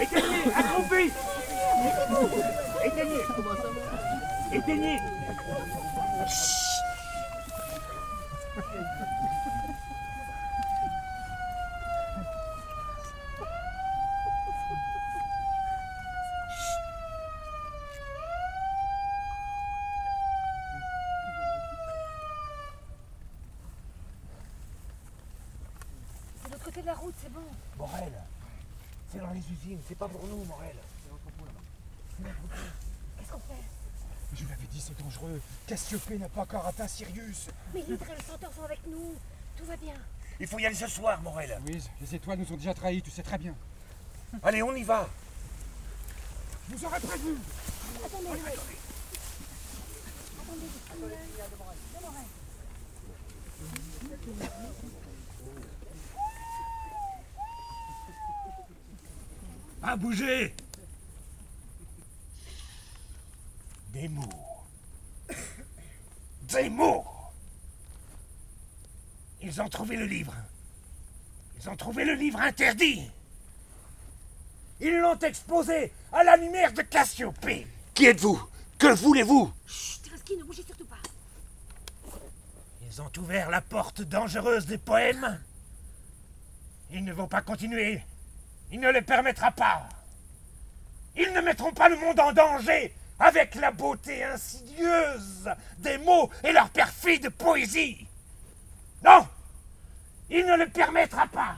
Éteignez Accroupis. Éteignez. Éteignez côté de la route, c'est bon. Morel C'est dans les usines, c'est pas pour nous, Morel Qu'est-ce qu'on fait? Je vous l'avais dit, c'est dangereux. Cassiopée n'a pas encore atteint Sirius? Mais l'hydre et le senteur sont avec nous. Tout va bien. Il faut y aller ce soir, Morel Louise, les étoiles nous ont déjà trahis, tu sais très bien. Allez, on y va Je vous aurais Attendez. Attendez, Pas bouger Des mots. Des mots Ils ont trouvé le livre. Ils ont trouvé le livre interdit. Ils l'ont exposé à la lumière de Cassiopée. Qui êtes-vous? Que voulez-vous? Chut, ne bougez surtout pas. Ils ont ouvert la porte dangereuse des poèmes. Ils ne vont pas continuer. Il ne le permettra pas. Ils ne mettront pas le monde en danger avec la beauté insidieuse des mots et leur perfide poésie. Non Il ne le permettra pas.